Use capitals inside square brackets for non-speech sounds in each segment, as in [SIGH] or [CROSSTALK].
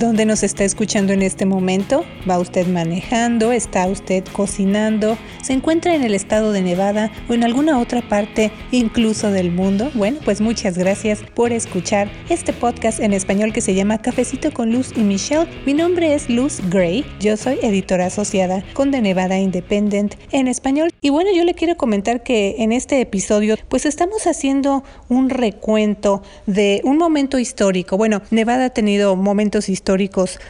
¿Dónde nos está escuchando en este momento? ¿Va usted manejando? ¿Está usted cocinando? ¿Se encuentra en el estado de Nevada o en alguna otra parte incluso del mundo? Bueno, pues muchas gracias por escuchar este podcast en español que se llama Cafecito con Luz y Michelle. Mi nombre es Luz Gray, yo soy editora asociada con The Nevada Independent en español. Y bueno, yo le quiero comentar que en este episodio pues estamos haciendo un recuento de un momento histórico. Bueno, Nevada ha tenido momentos históricos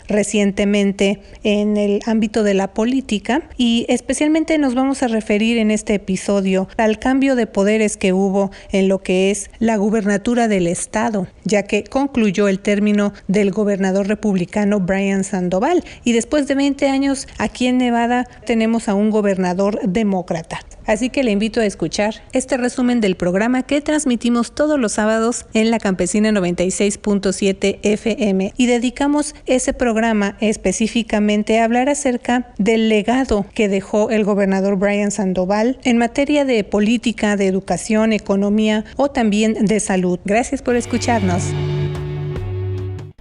recientemente en el ámbito de la política y especialmente nos vamos a referir en este episodio al cambio de poderes que hubo en lo que es la gubernatura del estado, ya que concluyó el término del gobernador republicano Brian Sandoval y después de 20 años aquí en Nevada tenemos a un gobernador demócrata. Así que le invito a escuchar este resumen del programa que transmitimos todos los sábados en la Campesina 96.7 FM y dedicamos ese programa específicamente a hablar acerca del legado que dejó el gobernador Brian Sandoval en materia de política, de educación, economía o también de salud. Gracias por escucharnos.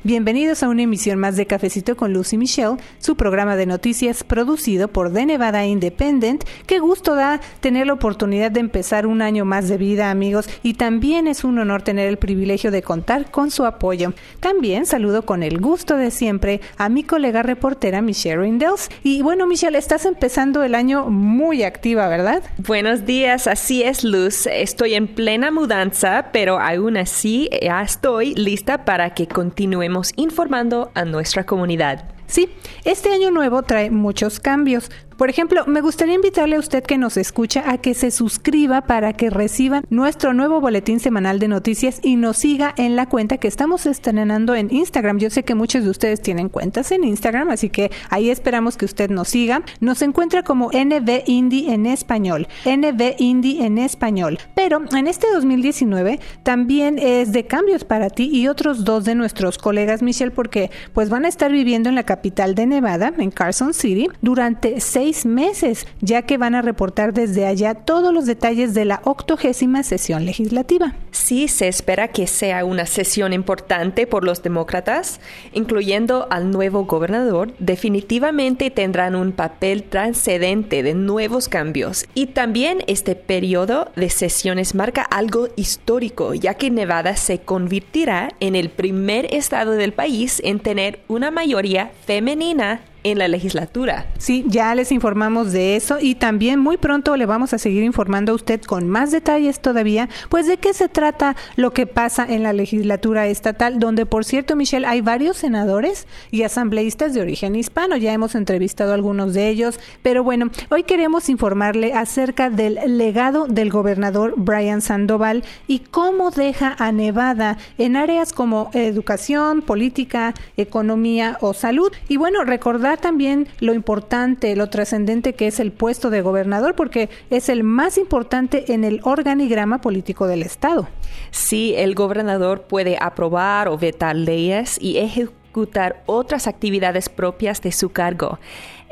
Bienvenidos a una emisión más de Cafecito con Lucy Michelle, su programa de noticias producido por The Nevada Independent. Qué gusto da tener la oportunidad de empezar un año más de vida, amigos, y también es un honor tener el privilegio de contar con su apoyo. También saludo con el gusto de siempre a mi colega reportera Michelle Rindels. Y bueno, Michelle, estás empezando el año muy activa, ¿verdad? Buenos días, así es, Luz. Estoy en plena mudanza, pero aún así ya estoy lista para que continuemos informando a nuestra comunidad. Sí, este año nuevo trae muchos cambios. Por ejemplo, me gustaría invitarle a usted que nos escucha a que se suscriba para que reciban nuestro nuevo boletín semanal de noticias y nos siga en la cuenta que estamos estrenando en Instagram. Yo sé que muchos de ustedes tienen cuentas en Instagram, así que ahí esperamos que usted nos siga. Nos encuentra como NB Indie en español, NB Indie en español. Pero en este 2019 también es de cambios para ti y otros dos de nuestros colegas, Michelle, porque pues van a estar viviendo en la capital de Nevada, en Carson City, durante seis meses, ya que van a reportar desde allá todos los detalles de la octogésima sesión legislativa. Sí, se espera que sea una sesión importante por los demócratas, incluyendo al nuevo gobernador. Definitivamente tendrán un papel trascendente de nuevos cambios. Y también este periodo de sesiones marca algo histórico, ya que Nevada se convertirá en el primer estado del país en tener una mayoría femenina en la legislatura. Sí, ya les informamos de eso y también muy pronto le vamos a seguir informando a usted con más detalles todavía, pues de qué se trata lo que pasa en la legislatura estatal, donde por cierto, Michelle, hay varios senadores y asambleístas de origen hispano, ya hemos entrevistado a algunos de ellos, pero bueno, hoy queremos informarle acerca del legado del gobernador Brian Sandoval y cómo deja a Nevada en áreas como educación, política, economía o salud. Y bueno, recordar también lo importante, lo trascendente que es el puesto de gobernador, porque es el más importante en el organigrama político del Estado. Sí, el gobernador puede aprobar o vetar leyes y ejecutar otras actividades propias de su cargo.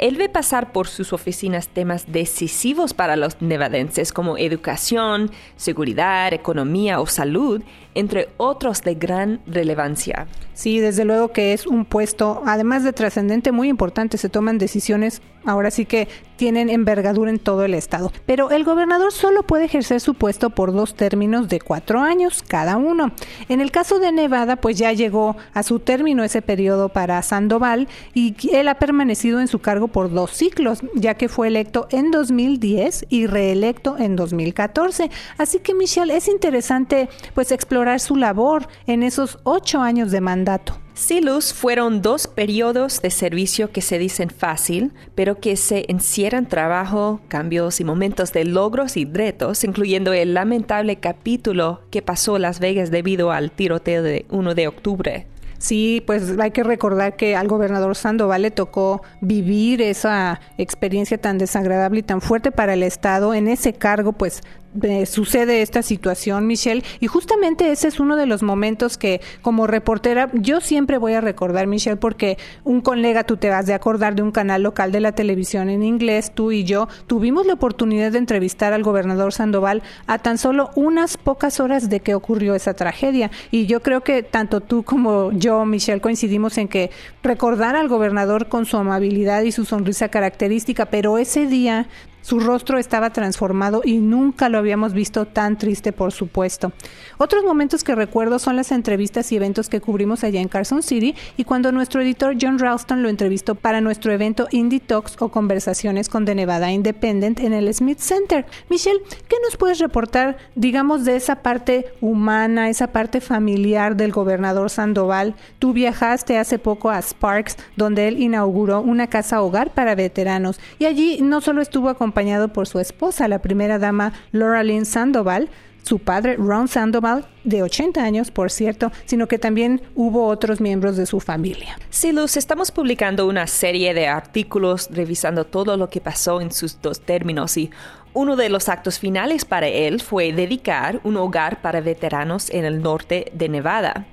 Él ve pasar por sus oficinas temas decisivos para los nevadenses como educación, seguridad, economía o salud, entre otros de gran relevancia. Sí, desde luego que es un puesto, además de trascendente, muy importante. Se toman decisiones, ahora sí que tienen envergadura en todo el estado. Pero el gobernador solo puede ejercer su puesto por dos términos de cuatro años cada uno. En el caso de Nevada, pues ya llegó a su término ese periodo para Sandoval y él ha permanecido en su cargo por dos ciclos, ya que fue electo en 2010 y reelecto en 2014. Así que Michelle, es interesante pues explorar su labor en esos ocho años de mandato. Sí, Luz, fueron dos periodos de servicio que se dicen fácil, pero que se encierran trabajo, cambios y momentos de logros y retos, incluyendo el lamentable capítulo que pasó Las Vegas debido al tiroteo de 1 de octubre. Sí, pues hay que recordar que al gobernador Sandoval le tocó vivir esa experiencia tan desagradable y tan fuerte para el Estado. En ese cargo, pues eh, sucede esta situación, Michelle, y justamente ese es uno de los momentos que como reportera yo siempre voy a recordar, Michelle, porque un colega, tú te vas de acordar de un canal local de la televisión en inglés, tú y yo tuvimos la oportunidad de entrevistar al gobernador Sandoval a tan solo unas pocas horas de que ocurrió esa tragedia. Y yo creo que tanto tú como yo, Michelle, coincidimos en que recordar al gobernador con su amabilidad y su sonrisa característica, pero ese día su rostro estaba transformado y nunca lo habíamos visto tan triste, por supuesto. Otros momentos que recuerdo son las entrevistas y eventos que cubrimos allá en Carson City y cuando nuestro editor John Ralston lo entrevistó para nuestro evento Indie Talks o Conversaciones con The Nevada Independent en el Smith Center. Michelle, ¿qué nos puedes reportar, digamos, de esa parte humana, esa parte familiar del gobernador Sandoval? Tú viajaste hace poco a Sparks, donde él inauguró una casa hogar para veteranos y allí no solo estuvo acompañado acompañado por su esposa, la primera dama Laura Lynn Sandoval, su padre Ron Sandoval, de 80 años, por cierto, sino que también hubo otros miembros de su familia. Sí, estamos publicando una serie de artículos revisando todo lo que pasó en sus dos términos y uno de los actos finales para él fue dedicar un hogar para veteranos en el norte de Nevada.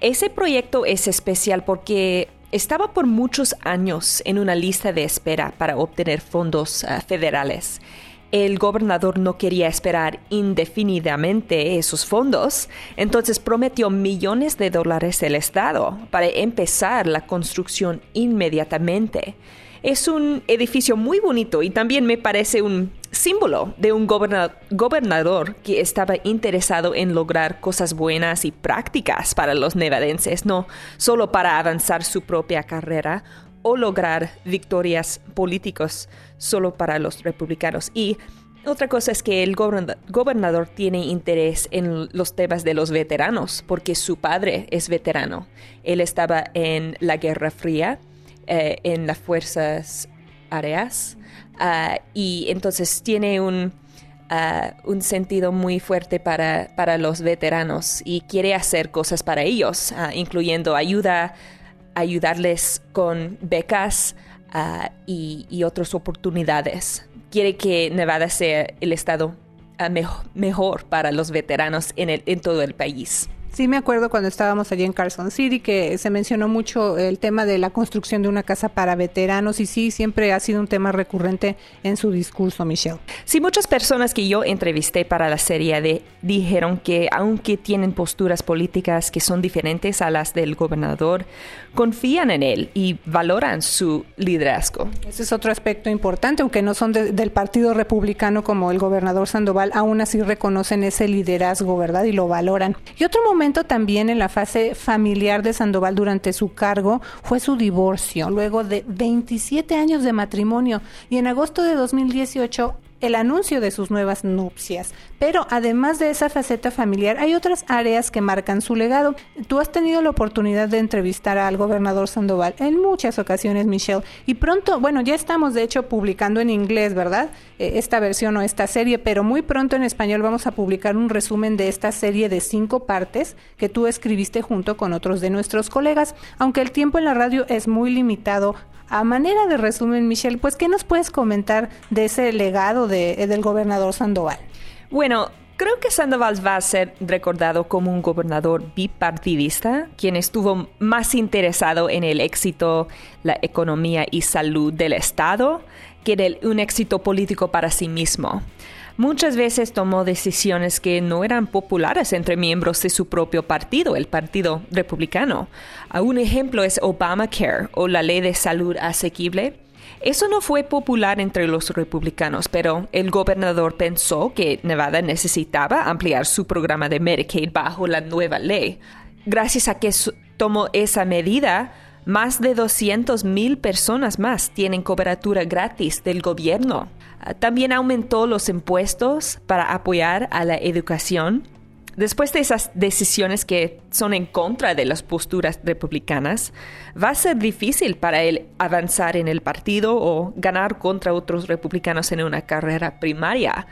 Ese proyecto es especial porque estaba por muchos años en una lista de espera para obtener fondos eh, federales. El gobernador no quería esperar indefinidamente esos fondos, entonces prometió millones de dólares al Estado para empezar la construcción inmediatamente. Es un edificio muy bonito y también me parece un símbolo de un gobernador que estaba interesado en lograr cosas buenas y prácticas para los nevadenses, no solo para avanzar su propia carrera o lograr victorias políticas solo para los republicanos. Y otra cosa es que el gobernador tiene interés en los temas de los veteranos, porque su padre es veterano. Él estaba en la Guerra Fría eh, en las fuerzas áreas ah, y entonces tiene un, ah, un sentido muy fuerte para, para, los veteranos y quiere hacer cosas para ellos, incluyendo ayuda, ayudarles con becas y, y, otras oportunidades. Quiere que Nevada sea el estado mejor, mejor para los veteranos en, el, en todo el país. Sí, me acuerdo cuando estábamos allí en Carson City que se mencionó mucho el tema de la construcción de una casa para veteranos y sí, siempre ha sido un tema recurrente en su discurso, Michelle. Sí, muchas personas que yo entrevisté para la serie de, dijeron que aunque tienen posturas políticas que son diferentes a las del gobernador, confían en él y valoran su liderazgo. Ese es otro aspecto importante, aunque no son del Partido Republicano como el gobernador Sandoval, aún así reconocen ese liderazgo, ¿verdad? Y lo valoran. Y otro momento también en la fase familiar de Sandoval durante su cargo fue su divorcio, luego de 27 años de matrimonio. Y en agosto de 2018 el anuncio de sus nuevas nupcias. Pero además de esa faceta familiar, hay otras áreas que marcan su legado. Tú has tenido la oportunidad de entrevistar al gobernador Sandoval en muchas ocasiones, Michelle, y pronto, bueno, ya estamos de hecho publicando en inglés, ¿verdad? Eh, esta versión o esta serie, pero muy pronto en español vamos a publicar un resumen de esta serie de cinco partes que tú escribiste junto con otros de nuestros colegas. Aunque el tiempo en la radio es muy limitado, a manera de resumen, Michelle, pues, ¿qué nos puedes comentar de ese legado de, del gobernador Sandoval? Bueno, Creo que Sandoval va a ser recordado como un gobernador bipartidista, quien estuvo más interesado en el éxito, la economía y salud del Estado que en un éxito político para sí mismo muchas veces tomó decisiones que no eran populares entre miembros de su propio partido, el Partido Republicano. Un ejemplo es Obamacare o la ley de salud asequible. Eso no fue popular entre los republicanos, pero el gobernador pensó que Nevada necesitaba ampliar su programa de Medicaid bajo la nueva ley. Gracias a que tomó esa medida, más de 200 mil personas más tienen cobertura gratis del gobierno. También aumentó los impuestos para apoyar a la educación. Después de esas decisiones que son en contra de las posturas republicanas, va a ser difícil para él avanzar en el partido o ganar contra otros republicanos en una carrera primaria.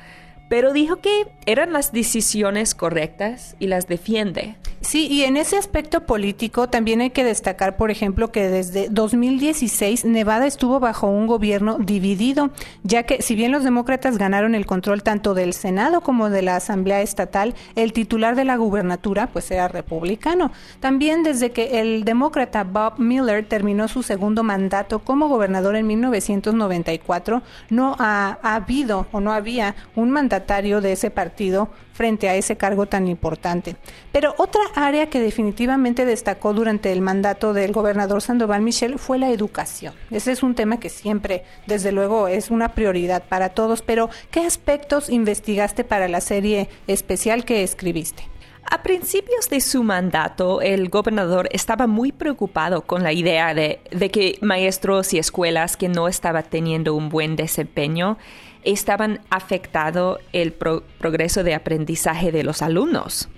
Pero dijo que eran las decisiones correctas y las defiende. Sí, y en ese aspecto político también hay que destacar, por ejemplo, que desde 2016 Nevada estuvo bajo un gobierno dividido, ya que si bien los demócratas ganaron el control tanto del Senado como de la Asamblea Estatal, el titular de la gubernatura pues era republicano. También desde que el demócrata Bob Miller terminó su segundo mandato como gobernador en 1994, no ha, ha habido o no había un de ese partido frente a ese cargo tan importante. Pero otra área que definitivamente destacó durante el mandato del gobernador Sandoval Michel fue la educación. Ese es un tema que siempre, desde luego, es una prioridad para todos, pero ¿qué aspectos investigaste para la serie especial que escribiste? A principios de su mandato, el gobernador estaba muy preocupado con la idea de, que maestros y escuelas que no estaban teniendo un buen desempeño estaban afectando el progreso de aprendizaje de los alumnos.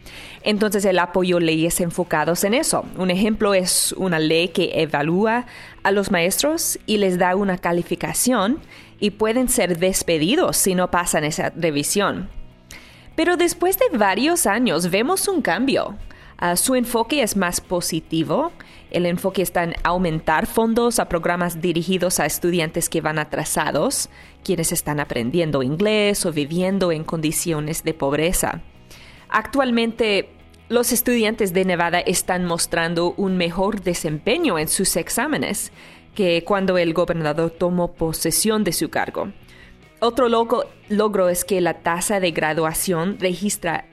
Entonces él apoyó leyes enfocados en eso. Un ejemplo es una ley que evalúa a los maestros y les da una calificación y pueden ser despedidos si no pasan esa revisión. Pero después de varios años vemos un cambio. Ah, su enfoque es más positivo. El enfoque está en aumentar fondos a programas dirigidos a estudiantes que van atrasados, quienes están aprendiendo inglés o viviendo en condiciones de pobreza. Actualmente, los estudiantes de Nevada están mostrando un mejor desempeño en sus exámenes que cuando el gobernador tomó posesión de su cargo. Otro logro es que la tasa de graduación registra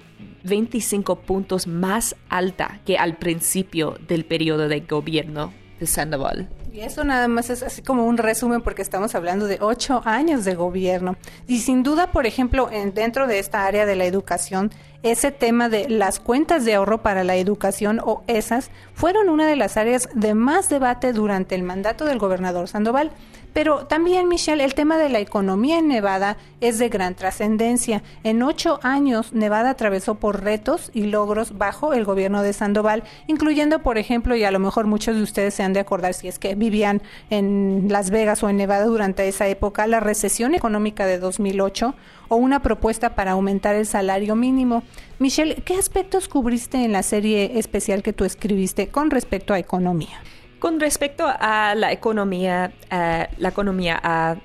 25 puntos más alta que al principio del periodo de gobierno de Sandoval. Y eso nada más es así como un resumen porque estamos hablando de ocho años de gobierno. Y sin duda, por ejemplo, en, dentro de esta área de la educación, ese tema de las cuentas de ahorro para la educación o esas fueron una de las áreas de más debate durante el mandato del gobernador Sandoval. Pero también, Michelle, el tema de la economía en Nevada es de gran trascendencia. En ocho años, Nevada atravesó por retos y logros bajo el gobierno de Sandoval, incluyendo, por ejemplo, y a lo mejor muchos de ustedes se han de acordar si es que vivían en Las Vegas o en Nevada durante esa época, la recesión económica de 2008 o una propuesta para aumentar el salario mínimo. Michelle, ¿qué aspectos cubriste en la serie especial que tú escribiste con respecto a economía? Con respecto a la economía, eh, la economía ha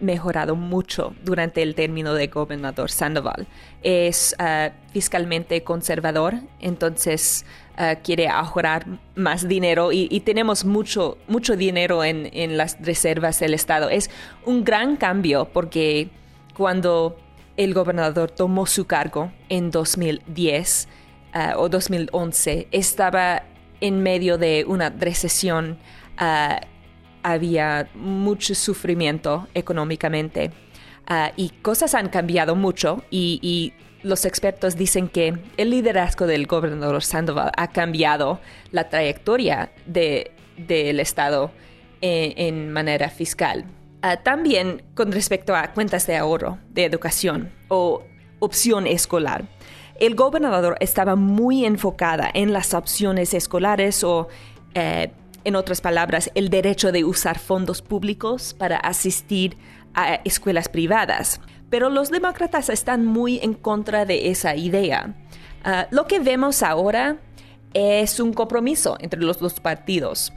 mejorado mucho durante el término de gobernador Sandoval. Es eh, fiscalmente conservador, entonces eh, quiere ahorrar más dinero y, tenemos mucho, mucho dinero en, en, las reservas del Estado. Es un gran cambio porque cuando el gobernador tomó su cargo en 2010 o 2011, estaba en medio de una recesión ah, había mucho sufrimiento económicamente ah, y cosas han cambiado mucho y, los expertos dicen que el liderazgo del gobernador Sandoval ha cambiado la trayectoria del Estado en, en, manera fiscal. Ah, también con respecto a cuentas de ahorro, de educación o opción escolar el gobernador estaba muy enfocada en las opciones escolares o, eh, en otras palabras, el derecho de usar fondos públicos para asistir a escuelas privadas. Pero los demócratas están muy en contra de esa idea. Ah, lo que vemos ahora es un compromiso entre los dos partidos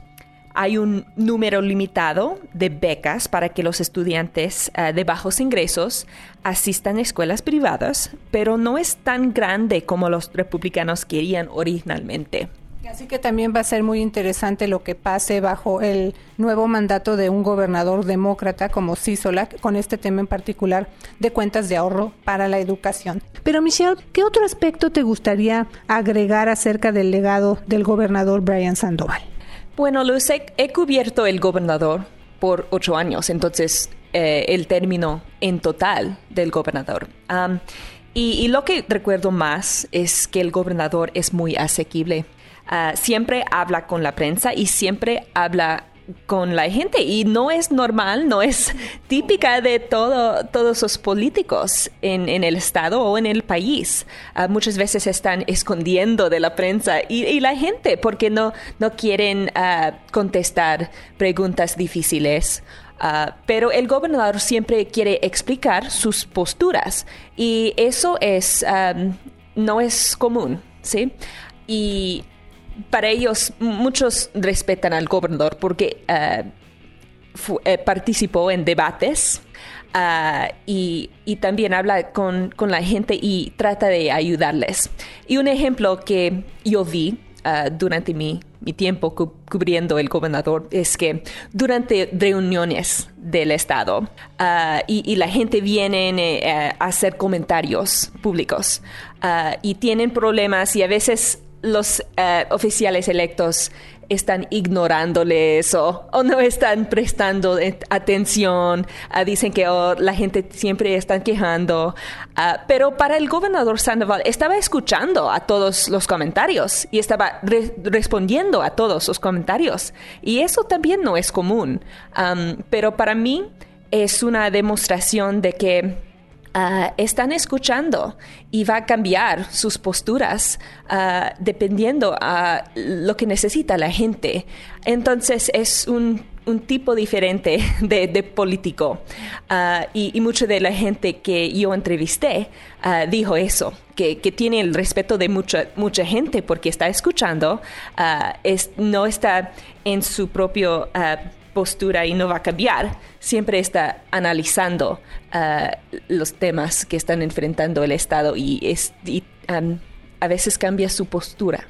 hay un número limitado de becas para que los estudiantes eh, de bajos ingresos asistan a escuelas privadas, pero no es tan grande como los republicanos querían originalmente. Así que también va a ser muy interesante lo que pase bajo el nuevo mandato de un gobernador demócrata como Sisolak con este tema en particular de cuentas de ahorro para la educación. Pero Michelle, ¿qué otro aspecto te gustaría agregar acerca del legado del gobernador Brian Sandoval? Bueno, Luz, he, cubierto el gobernador por ocho años, entonces eh, el término en total del gobernador. y, lo que recuerdo más es que el gobernador es muy asequible. Ah, siempre habla con la prensa y siempre habla con la gente y no es normal, no es típica de todo, todos los políticos en, el Estado o en el país. Ah, muchas veces están escondiendo de la prensa y, la gente porque no, no quieren ah, contestar preguntas difíciles. Ah, pero el gobernador siempre quiere explicar sus posturas y eso es, no es común, ¿sí? Y para ellos, muchos respetan al gobernador porque eh, participó en debates ah, y, también habla con, la gente y trata de ayudarles. Y un ejemplo que yo vi uh, durante mi, tiempo cubriendo el gobernador es que durante reuniones del Estado uh, y, la gente viene eh, a hacer comentarios públicos uh, y tienen problemas y a veces los oficiales electos están ignorándoles o, o no están prestando atención, ah, dicen que oh, la gente siempre está quejando, ah, pero para el gobernador Sandoval estaba escuchando a todos los comentarios y estaba respondiendo a todos los comentarios. Y eso también no es común, pero para mí es una demostración de que Ah, están escuchando y va a cambiar sus posturas uh, dependiendo a lo que necesita la gente. Entonces es un, tipo diferente [LAUGHS] de, político ah, y, y, mucha de la gente que yo entrevisté dijo eso, que, tiene el respeto de mucha, mucha gente porque está escuchando, es, no está en su propio postura y no va a cambiar, siempre está analizando uh, los temas que están enfrentando el Estado y, es, um, a veces cambia su postura.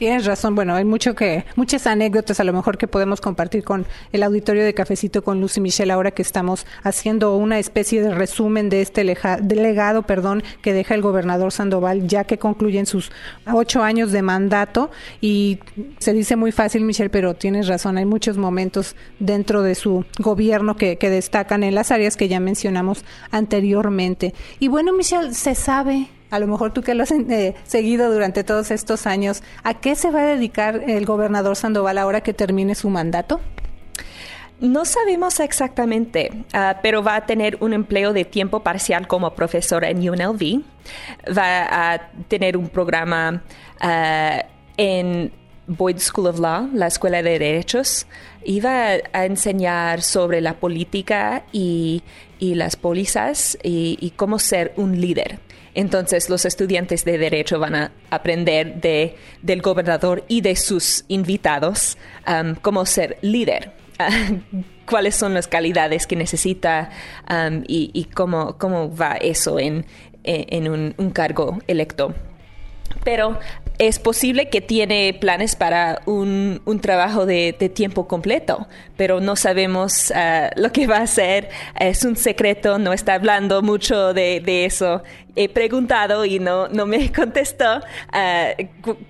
Tienes razón. Bueno, hay mucho que, muchas anécdotas a lo mejor que podemos compartir con el auditorio de Cafecito con Lucy Michelle ahora que estamos haciendo una especie de resumen de este legado, perdón, que deja el gobernador Sandoval ya que concluyen sus ocho años de mandato y se dice muy fácil, Michelle, pero tienes razón. Hay muchos momentos dentro de su gobierno que, que destacan en las áreas que ya mencionamos anteriormente. Y bueno, Michelle, se sabe a lo mejor tú que lo has eh, seguido durante todos estos años, ¿a qué se va a dedicar el gobernador Sandoval ahora que termine su mandato? No sabemos exactamente, ah, pero va a tener un empleo de tiempo parcial como profesor en UNLV. Va a tener un programa ah, en Boyd School of Law, la Escuela de Derechos, y va a enseñar sobre la política y, las pólizas y, cómo ser un líder. Entonces los estudiantes de derecho van a aprender de, del gobernador y de sus invitados um, cómo ser líder. [LAUGHS] cuáles son las calidades que necesita um, y, cómo, cómo va eso en, un cargo electo pero es posible que tiene planes para un, trabajo de, tiempo completo, pero no sabemos ah, lo que va a hacer. Es un secreto, no está hablando mucho de, eso. He preguntado y no, no me [LAUGHS] contestó ah,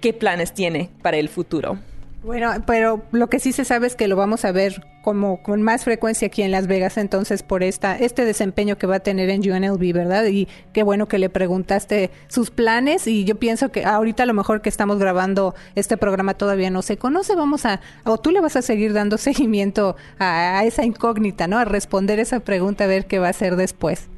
qué planes tiene para el futuro. Bueno, pero lo que sí se sabe es que lo vamos a ver como con más frecuencia aquí en Las Vegas, entonces por esta este desempeño que va a tener en UNLV, ¿verdad? Y qué bueno que le preguntaste sus planes y yo pienso que ahorita a lo mejor que estamos grabando este programa todavía no se conoce, vamos a o tú le vas a seguir dando [LAUGHS] seguimiento a, esa incógnita, ¿no? A responder esa pregunta a ver qué va a hacer después.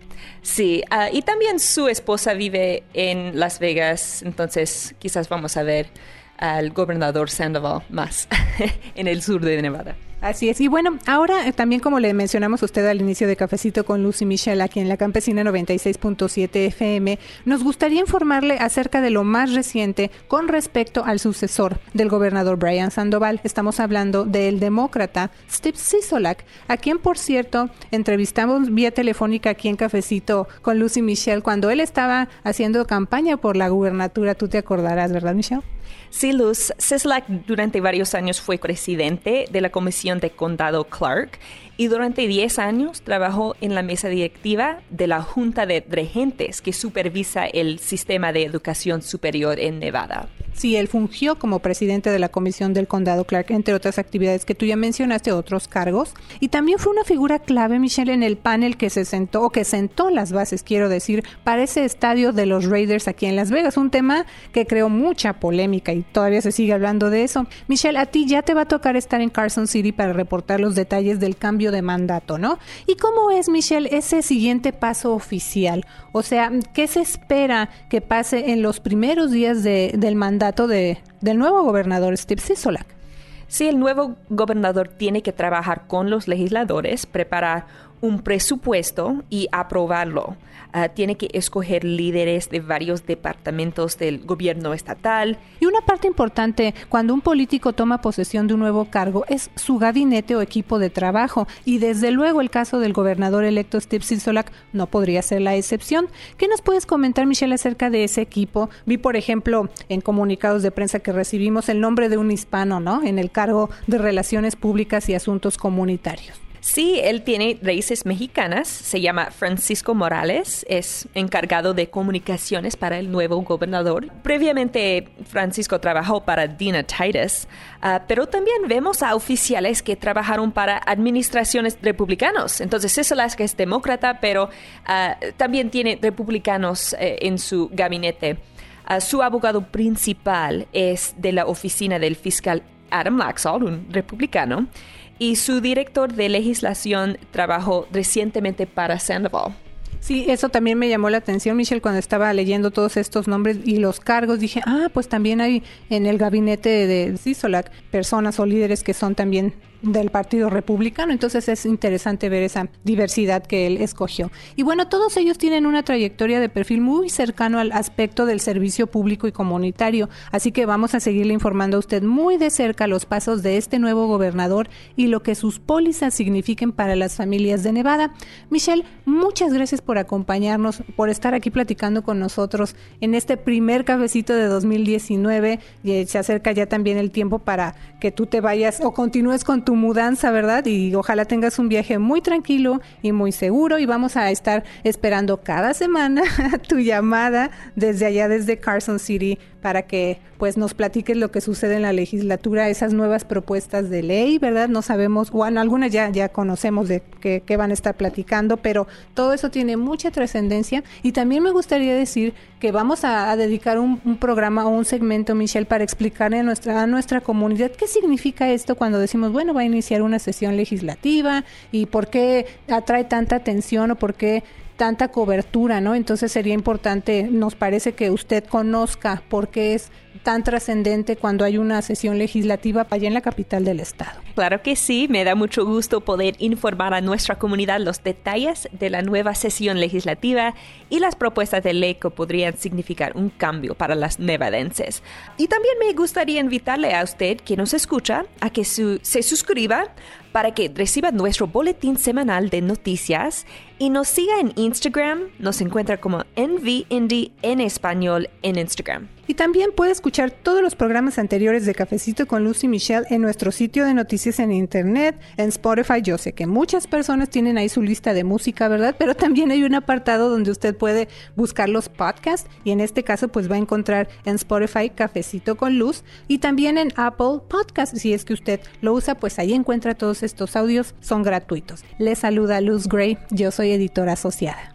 Sí, ah, y también su esposa vive en Las Vegas, entonces quizás vamos a ver al gobernador Sandoval más [LAUGHS] en el sur de Nevada. Así es. Y bueno, ahora eh, también como le mencionamos a usted al inicio de Cafecito con Lucy Michelle aquí en la Campesina 96.7 FM, nos gustaría informarle acerca de lo más reciente con respecto al sucesor del gobernador Brian Sandoval. Estamos hablando del demócrata Steve Sisolak, a quien por cierto entrevistamos vía telefónica aquí en Cafecito con Lucy Michelle cuando él estaba haciendo campaña por la gubernatura. Tú te acordarás, ¿verdad, Michelle? Sí, Luz. Sisolak durante varios años fue presidente de la Comisión de Condado Clark y durante 10 años trabajó en la mesa directiva de la Junta de Regentes que supervisa el sistema de educación superior en Nevada. Sí, él fungió como presidente de la Comisión del Condado Clark, entre otras actividades que tú ya mencionaste, otros cargos. Y también fue una figura clave, Michelle, en el panel que se sentó, o que sentó las bases, quiero decir, para ese estadio de los Raiders aquí en Las Vegas. Un tema que creó mucha polémica y todavía se sigue hablando de eso. Michelle, a ti ya te va a tocar estar en Carson City para reportar los detalles del cambio de mandato, ¿no? ¿Y cómo es, Michelle, ese siguiente paso oficial? O sea, ¿qué se espera que pase en los primeros días del mandato de, del nuevo gobernador Steve Sisolak? Sí, el nuevo gobernador tiene que trabajar con los legisladores, preparar un presupuesto y aprobarlo. Ah, tiene que escoger líderes de varios departamentos del gobierno estatal. Y una parte importante cuando un político toma posesión de un nuevo cargo es su gabinete o equipo de trabajo. Y desde luego el caso del gobernador electo Steve Sisolak no podría ser la excepción. ¿Qué nos puedes comentar, Michelle, acerca de ese equipo? Vi, por ejemplo, en comunicados de prensa que recibimos el nombre de un hispano, ¿no? En el cargo de Relaciones Públicas y Asuntos Comunitarios. Sí, él tiene raíces mexicanas, se llama Francisco Morales, es encargado de comunicaciones para el nuevo gobernador. Previamente, Francisco trabajó para Dina Titus, ah, pero también vemos a oficiales que trabajaron para administraciones republicanos. Entonces, eso es que es demócrata, pero ah, también tiene republicanos eh, en su gabinete. Ah, su abogado principal es de la oficina del fiscal Adam Laxall, un republicano y su director de legislación trabajó recientemente para Sandoval. Sí, eso también me llamó la atención, Michelle, cuando estaba leyendo todos estos nombres y los cargos. Dije, ah, pues también hay en el gabinete de CISOLAC personas o líderes que son también del Partido Republicano, entonces es interesante ver esa diversidad que él escogió. Y bueno, todos ellos tienen una trayectoria de perfil muy cercano al aspecto del servicio público y comunitario, así que vamos a seguirle informando a usted muy de cerca los pasos de este nuevo gobernador y lo que sus pólizas signifiquen para las familias de Nevada. Michelle, muchas gracias por acompañarnos, por estar aquí platicando con nosotros en este primer cafecito de 2019. Y se acerca ya también el tiempo para que tú te vayas o continúes con tu mudanza, ¿verdad? Y ojalá tengas un viaje muy tranquilo y muy seguro y vamos a estar esperando cada semana [LAUGHS] tu llamada desde allá, desde Carson City, para que pues nos platiques lo que sucede en la legislatura, esas nuevas propuestas de ley, ¿verdad? No sabemos, bueno, algunas ya, ya conocemos de qué, van a estar platicando, pero todo eso tiene mucha trascendencia y también me gustaría decir que vamos a, dedicar un, programa o un segmento, Michelle, para explicarle a nuestra, a nuestra comunidad qué significa esto cuando decimos, bueno, va a iniciar una sesión legislativa y por qué atrae tanta atención o por qué tanta cobertura, ¿no? Entonces sería importante, nos parece que usted conozca por qué es tan trascendente cuando hay una sesión legislativa allá en la capital del estado. Claro que sí, me da mucho gusto poder informar a nuestra comunidad los detalles de la nueva sesión legislativa y las propuestas de ley que podrían significar un cambio para las nevadenses. Y también me gustaría invitarle a usted que nos escucha a que se suscriba para que reciba nuestro boletín semanal de noticias y nos siga en Instagram. Nos encuentra como NV en español en Instagram. Y también puede escuchar todos los programas anteriores de Cafecito con Lucy Michelle en nuestro sitio de noticias en internet, en Spotify. Yo sé que muchas personas tienen ahí su lista de música, ¿verdad? Pero también hay un apartado donde usted puede buscar los podcasts y en este caso pues va a encontrar en Spotify Cafecito con Luz y también en Apple Podcast. Si es que usted lo usa, pues ahí encuentra todos estos audios, son gratuitos. Les saluda Luz Gray, yo soy editora asociada.